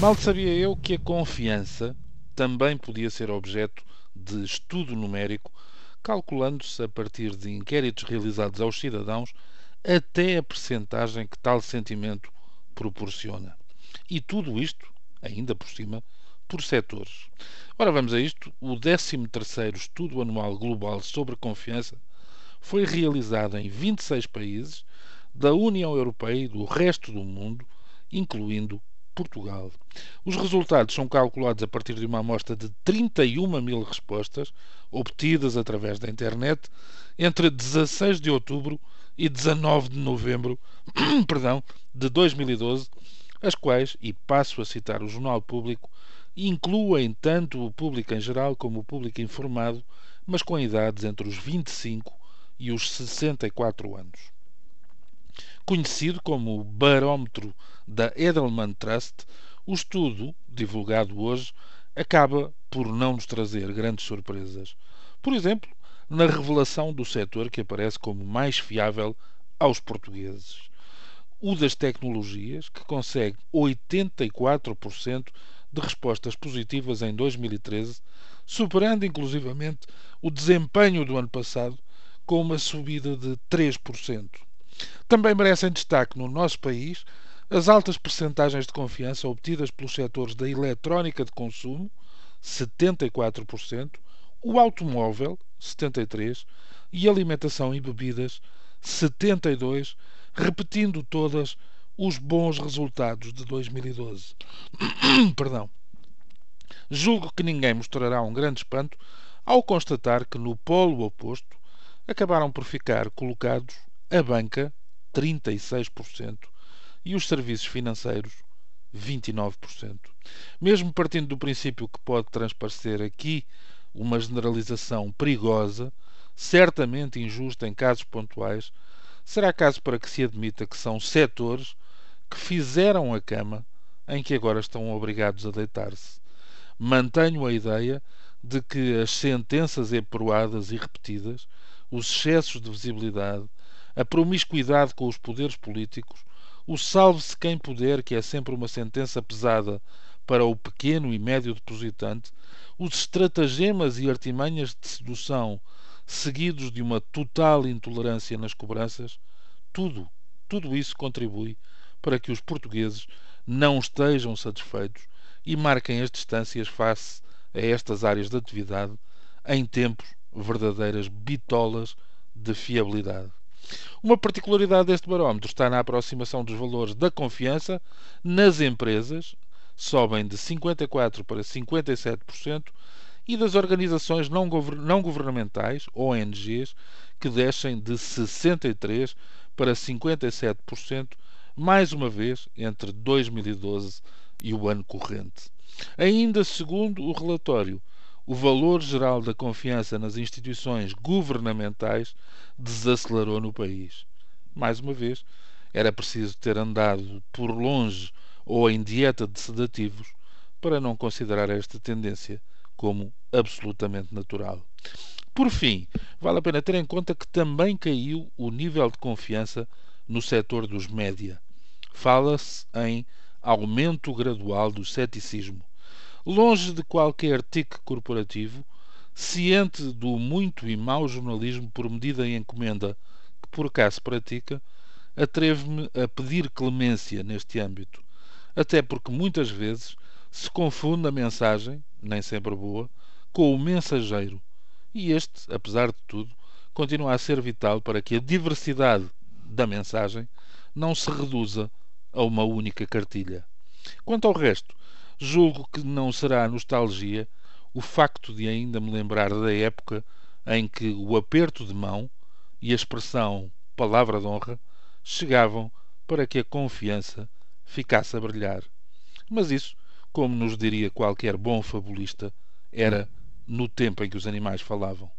Mal sabia eu que a confiança também podia ser objeto de estudo numérico, calculando-se a partir de inquéritos realizados aos cidadãos até a percentagem que tal sentimento proporciona. E tudo isto, ainda por cima, por setores. Ora, vamos a isto. O 13º Estudo Anual Global sobre Confiança foi realizado em 26 países da União Europeia e do resto do mundo, incluindo Portugal. Os resultados são calculados a partir de uma amostra de 31 mil respostas, obtidas através da internet, entre 16 de outubro e 19 de novembro perdão, de 2012, as quais, e passo a citar o Jornal Público, incluem tanto o público em geral como o público informado, mas com idades entre os 25 e os 64 anos. Conhecido como o Barómetro da Edelman Trust, o estudo, divulgado hoje, acaba por não nos trazer grandes surpresas. Por exemplo, na revelação do setor que aparece como mais fiável aos portugueses. O das tecnologias, que consegue 84% de respostas positivas em 2013, superando inclusivamente o desempenho do ano passado, com uma subida de 3%. Também merecem destaque no nosso país as altas percentagens de confiança obtidas pelos setores da eletrónica de consumo, 74%, o automóvel, 73%, e alimentação e bebidas, 72%, repetindo todas os bons resultados de 2012. Perdão. Julgo que ninguém mostrará um grande espanto ao constatar que no polo oposto acabaram por ficar colocados a banca, 36%, e os serviços financeiros, 29%. Mesmo partindo do princípio que pode transparecer aqui uma generalização perigosa, certamente injusta em casos pontuais, será caso para que se admita que são setores que fizeram a cama em que agora estão obrigados a deitar-se. Mantenho a ideia de que as sentenças eproadas e repetidas, os excessos de visibilidade, a promiscuidade com os poderes políticos, o salve-se quem puder, que é sempre uma sentença pesada para o pequeno e médio depositante, os estratagemas e artimanhas de sedução seguidos de uma total intolerância nas cobranças, tudo, tudo isso contribui para que os portugueses não estejam satisfeitos e marquem as distâncias face a estas áreas de atividade em tempos verdadeiras bitolas de fiabilidade. Uma particularidade deste barómetro está na aproximação dos valores da confiança nas empresas, sobem de 54% para 57%, e das organizações não, governamentais, ONGs, que descem de 63% para 57%, mais uma vez entre 2012 e o ano corrente. Ainda segundo o relatório, o valor geral da confiança nas instituições governamentais desacelerou no país. Mais uma vez, era preciso ter andado por longe ou em dieta de sedativos para não considerar esta tendência como absolutamente natural. Por fim, vale a pena ter em conta que também caiu o nível de confiança no setor dos média. Fala-se em aumento gradual do ceticismo. Longe de qualquer tique corporativo, ciente do muito e mau jornalismo por medida e encomenda que por se pratica, atrevo-me a pedir clemência neste âmbito, até porque muitas vezes se confunde a mensagem, nem sempre boa, com o mensageiro, e este, apesar de tudo, continua a ser vital para que a diversidade da mensagem não se reduza a uma única cartilha. Quanto ao resto, julgo que não será nostalgia o facto de ainda me lembrar da época em que o aperto de mão e a expressão palavra de honra chegavam para que a confiança ficasse a brilhar. Mas isso, como nos diria qualquer bom fabulista, era no tempo em que os animais falavam.